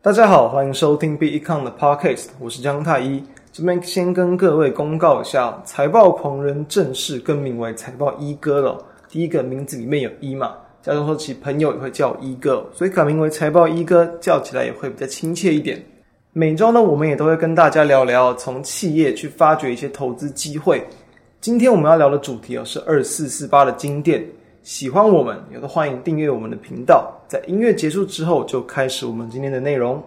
大家好，欢迎收听 Big Econ 的 Podcast，我是江太一。这边先跟各位公告一下，财报狂人正式更名为财报一哥了。第一个名字里面有一嘛，加上说其朋友也会叫一哥，所以改名为财报一哥，叫起来也会比较亲切一点。每周呢，我们也都会跟大家聊聊从企业去发掘一些投资机会。今天我们要聊的主题哦，是二四四八的晶电。喜欢我们，也都欢迎订阅我们的频道。在音乐结束之后，就开始我们今天的内容。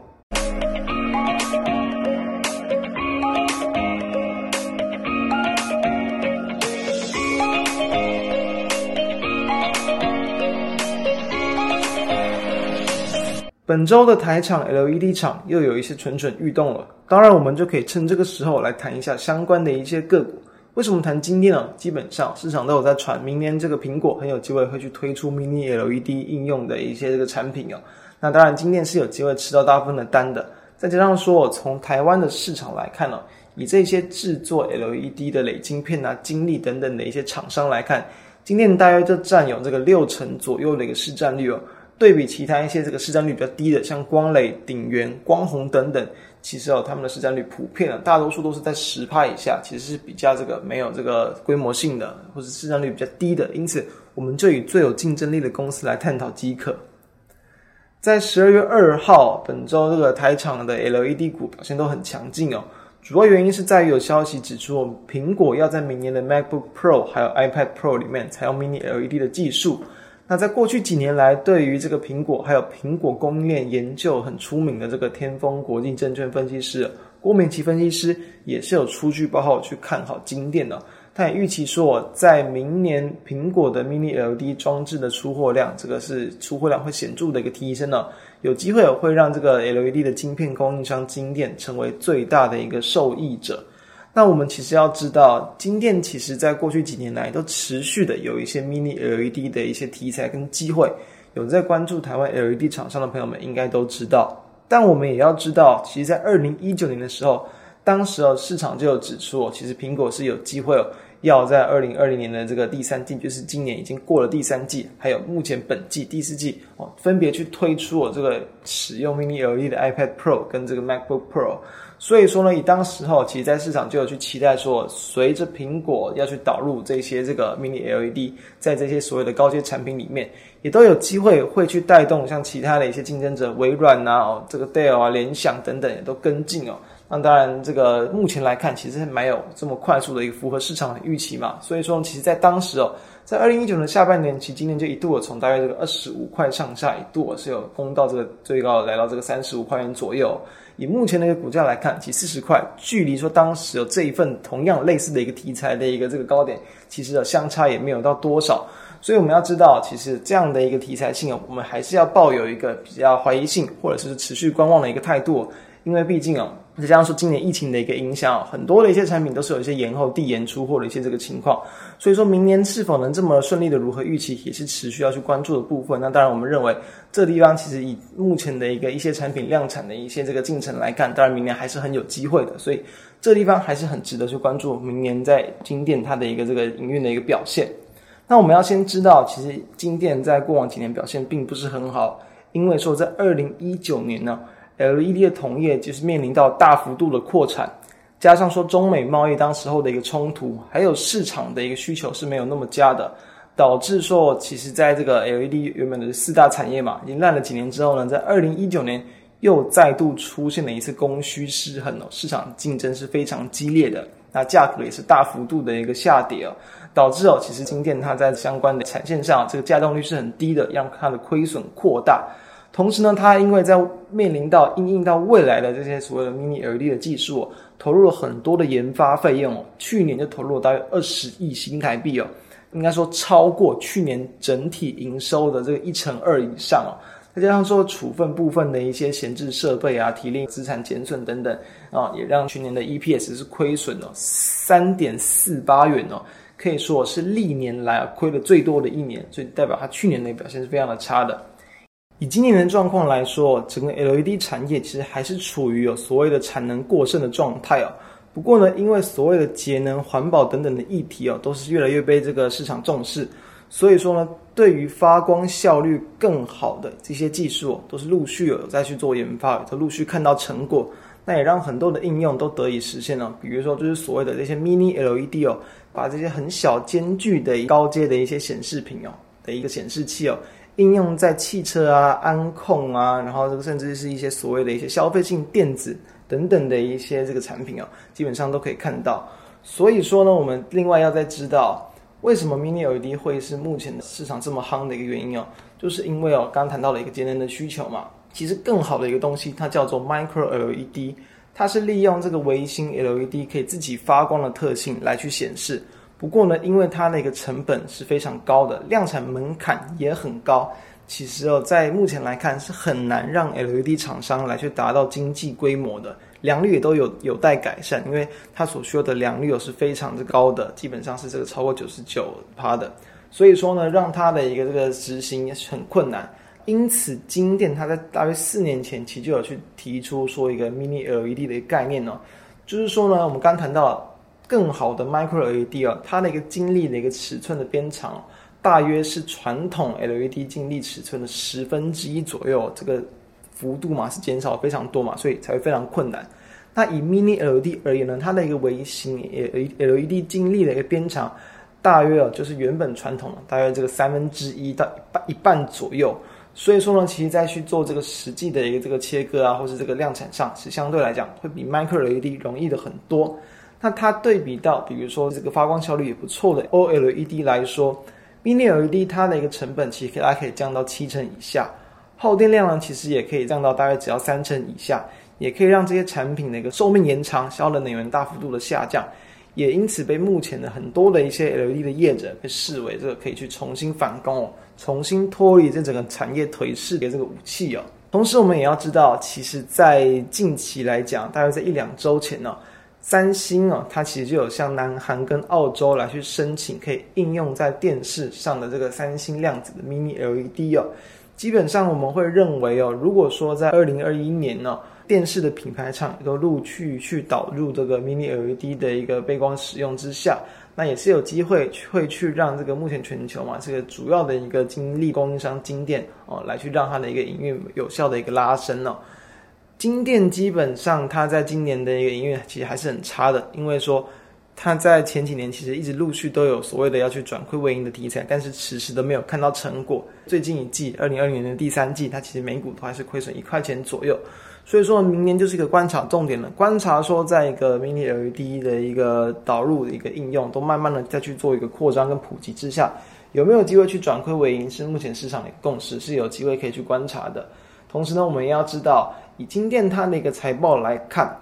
本周的台厂 LED 厂又有一些蠢蠢欲动了，当然，我们就可以趁这个时候来谈一下相关的一些个股。为什么谈晶电呢？基本上市场都有在传，明年这个苹果很有机会会去推出 Mini LED 应用的一些这个产品哦。那当然，晶电是有机会吃到大部分的单的。再加上说，从台湾的市场来看呢，以这些制作 LED 的磊晶片啊、晶粒等等的一些厂商来看，晶电大约就占有这个六成左右的一个市占率哦。对比其他一些这个市占率比较低的，像光磊、鼎元、光弘等等。其实哦，他们的市占率普遍啊，大多数都是在十趴以下，其实是比较这个没有这个规模性的，或者市占率比较低的。因此，我们就以最有竞争力的公司来探讨即可。在十二月二号，本周这个台厂的 LED 股表现都很强劲哦，主要原因是在于有消息指出，苹果要在明年的 MacBook Pro 还有 iPad Pro 里面采用 Mini LED 的技术。那在过去几年来，对于这个苹果还有苹果供应链研究很出名的这个天风国际证券分析师郭明錤分析师，也是有出具报告去看好晶电的。他也预期说，在明年苹果的 Mini LED 装置的出货量，这个是出货量会显著的一个提升呢，有机会会让这个 LED 的晶片供应商晶电成为最大的一个受益者。那我们其实要知道，金店其实在过去几年来都持续的有一些 Mini LED 的一些题材跟机会。有在关注台湾 LED 厂商的朋友们应该都知道。但我们也要知道，其实，在二零一九年的时候，当时哦市场就有指出，其实苹果是有机会哦，要在二零二零年的这个第三季，就是今年已经过了第三季，还有目前本季第四季哦，分别去推出我这个使用 Mini LED 的 iPad Pro 跟这个 MacBook Pro。所以说呢，以当时候，其实在市场就有去期待说，随着苹果要去导入这些这个 Mini LED，在这些所谓的高阶产品里面，也都有机会会去带动像其他的一些竞争者，微软啊、哦这个 Dell 啊、联想等等也都跟进哦。那当然，这个目前来看，其实还蛮有这么快速的一个符合市场的预期嘛。所以说，其实在当时哦，在二零一九年下半年，其实今年就一度从大约这个二十五块上下，一度是有攻到这个最高来到这个三十五块钱左右。以目前的一个股价来看，其实四十块，距离说当时有这一份同样类似的一个题材的一个这个高点，其实的相差也没有到多少。所以我们要知道，其实这样的一个题材性，我们还是要抱有一个比较怀疑性，或者是持续观望的一个态度。因为毕竟啊，再加上说今年疫情的一个影响，很多的一些产品都是有一些延后递延出货的一些这个情况，所以说明年是否能这么顺利的如何预期，也是持续要去关注的部分。那当然，我们认为这地方其实以目前的一个一些产品量产的一些这个进程来看，当然明年还是很有机会的。所以这地方还是很值得去关注明年在金店它的一个这个营运的一个表现。那我们要先知道，其实金店在过往几年表现并不是很好，因为说在二零一九年呢。LED 的同业就是面临到大幅度的扩产，加上说中美贸易当时候的一个冲突，还有市场的一个需求是没有那么佳的，导致说其实在这个 LED 原本的四大产业嘛，已经烂了几年之后呢，在二零一九年又再度出现了一次供需失衡哦，市场竞争是非常激烈的，那价格也是大幅度的一个下跌哦，导致哦其实晶电它在相关的产线上这个稼动率是很低的，让它的亏损扩大。同时呢，它因为在面临到应应到未来的这些所谓的 Mini LED 的技术，投入了很多的研发费用哦，去年就投入了大约二十亿新台币哦，应该说超过去年整体营收的这个一成二以上哦，再加上说处分部分的一些闲置设备啊、提领资产减损等等啊，也让去年的 EPS 是亏损了三点四八元哦，可以说是历年来亏的最多的一年，所以代表它去年的表现是非常的差的。以今年的状况来说，整个 LED 产业其实还是处于有所谓的产能过剩的状态哦。不过呢，因为所谓的节能环保等等的议题哦，都是越来越被这个市场重视，所以说呢，对于发光效率更好的这些技术，都是陆续有在去做研发，都陆续看到成果。那也让很多的应用都得以实现了。比如说，就是所谓的这些 Mini LED 哦，把这些很小间距的高阶的一些显示屏哦的一个显示器哦。应用在汽车啊、安控啊，然后这个甚至是一些所谓的一些消费性电子等等的一些这个产品哦，基本上都可以看到。所以说呢，我们另外要再知道为什么 Mini LED 会是目前的市场这么夯的一个原因哦，就是因为哦，刚刚谈到了一个节能的需求嘛。其实更好的一个东西，它叫做 Micro LED，它是利用这个微星 LED 可以自己发光的特性来去显示。不过呢，因为它那个成本是非常高的，量产门槛也很高。其实哦，在目前来看是很难让 LED 厂商来去达到经济规模的，良率也都有有待改善，因为它所需要的良率是非常之高的，基本上是这个超过九十九趴的。所以说呢，让它的一个这个执行也是很困难。因此，京电它在大约四年前其实就有去提出说一个 Mini LED 的一个概念呢，就是说呢，我们刚谈到。更好的 Micro LED 啊，它的一个晶粒的一个尺寸的边长，大约是传统 LED 晶粒尺寸的十分之一左右，这个幅度嘛是减少非常多嘛，所以才会非常困难。那以 Mini LED 而言呢，它的一个微型 LED 晶粒的一个边长，大约啊就是原本传统的大约这个三分之一到一半一半左右。所以说呢，其实在去做这个实际的一个这个切割啊，或是这个量产上，是相对来讲会比 Micro LED 容易的很多。那它对比到，比如说这个发光效率也不错的 OLED 来说，Mini LED 它的一个成本其实大概可以降到七成以下，耗电量呢其实也可以降到大概只要三成以下，也可以让这些产品的一个寿命延长，消耗能源大幅度的下降，也因此被目前的很多的一些 LED 的业者被视为这个可以去重新反攻哦，重新脱离这整个产业颓势的这个武器哦。同时我们也要知道，其实在近期来讲，大约在一两周前呢。三星啊，它其实就有向南韩跟澳洲来去申请，可以应用在电视上的这个三星量子的 Mini LED 哦。基本上我们会认为哦，如果说在二零二一年呢，电视的品牌厂都陆续去导入这个 Mini LED 的一个背光使用之下，那也是有机会会去让这个目前全球嘛这个主要的一个晶粒供应商京电哦，来去让它的一个营运有效的一个拉升哦。金电基本上，它在今年的一个营运其实还是很差的，因为说它在前几年其实一直陆续都有所谓的要去转亏为盈的题材，但是迟迟都没有看到成果。最近一季，二零二零年的第三季，它其实每股都还是亏损一块钱左右。所以说明年就是一个观察重点了，观察说在一个 Mini LED 的一个导入的一个应用，都慢慢的再去做一个扩张跟普及之下，有没有机会去转亏为盈，是目前市场的共识，是有机会可以去观察的。同时呢，我们也要知道。以金店它的一个财报来看，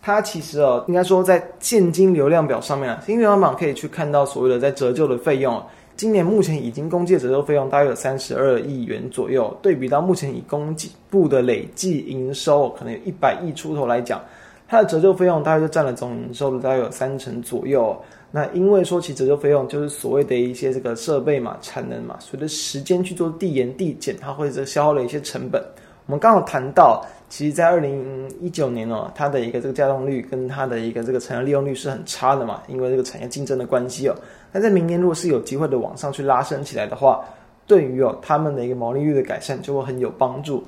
它其实哦，应该说在现金流量表上面啊，现金流量表可以去看到所谓的在折旧的费用。今年目前已经公计折旧费用大约有三十二亿元左右，对比到目前以公计部的累计营收可能有一百亿出头来讲，它的折旧费用大约就占了总营收的大约有三成左右。那因为说其折旧费用就是所谓的一些这个设备嘛、产能嘛，随着时间去做递延递减，它会这消耗了一些成本。我们刚好谈到。其实，在二零一九年哦，它的一个这个稼动率跟它的一个这个产业利用率是很差的嘛，因为这个产业竞争的关系哦。那在明年如果是有机会的往上去拉升起来的话，对于哦他们的一个毛利率的改善就会很有帮助。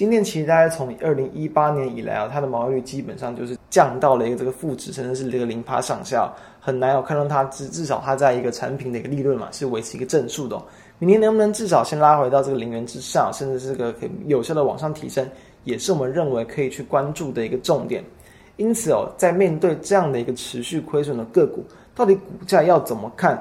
今天其实大概从二零一八年以来啊，它的毛利率基本上就是降到了一个这个负值，甚至是这个零趴上下，很难有看到它至至少它在一个产品的一个利润嘛是维持一个正数的哦。明年能不能至少先拉回到这个零元之上，甚至是个可以有效的往上提升？也是我们认为可以去关注的一个重点，因此哦，在面对这样的一个持续亏损的个股，到底股价要怎么看？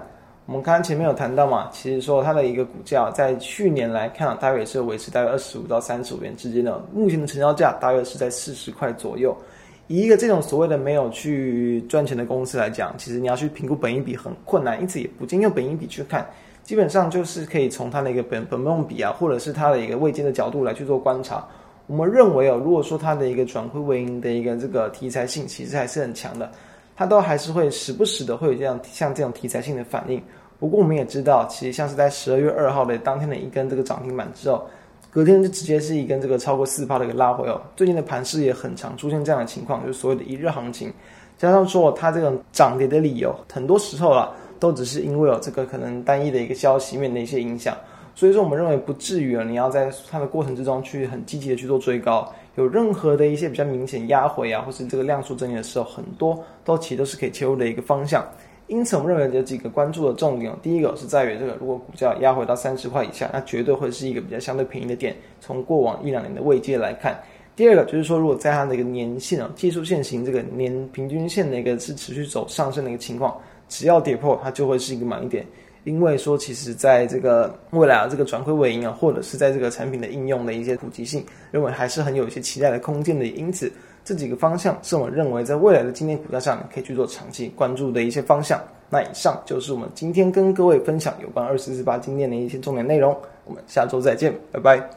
我们刚刚前面有谈到嘛，其实说它的一个股价在去年来看，大约也是维持大约二十五到三十五元之间的，目前的成交价大约是在四十块左右。以一个这种所谓的没有去赚钱的公司来讲，其实你要去评估本益比很困难，因此也不建议用本益比去看，基本上就是可以从它的一个本本梦比啊，或者是它的一个位阶的角度来去做观察。我们认为哦，如果说它的一个转亏为盈的一个这个题材性其实还是很强的，它都还是会时不时的会有这样像这种题材性的反应。不过我们也知道，其实像是在十二月二号的当天的一根这个涨停板之后，隔天就直接是一根这个超过四趴的一个拉回哦。最近的盘势也很常出现这样的情况，就是所谓的一日行情，加上说它这种涨跌的理由，很多时候啊都只是因为有这个可能单一的一个消息面的一些影响。所以说，我们认为不至于啊，你要在它的过程之中去很积极的去做追高，有任何的一些比较明显压回啊，或是这个量缩整理的时候，很多都其实都是可以切入的一个方向。因此，我们认为有几个关注的重点，第一个是在于这个，如果股价压回到三十块以下，那绝对会是一个比较相对便宜的点。从过往一两年的位阶来看，第二个就是说，如果在它的一个年线啊，技术线型这个年平均线的一个是持续走上升的一个情况，只要跌破，它就会是一个买点。因为说，其实在这个未来啊，这个转亏为盈啊，或者是在这个产品的应用的一些普及性，认为还是很有一些期待的空间的。因此，这几个方向是我们认为在未来的今天股价上可以去做长期关注的一些方向。那以上就是我们今天跟各位分享有关二四四八今天的一些重点内容。我们下周再见，拜拜。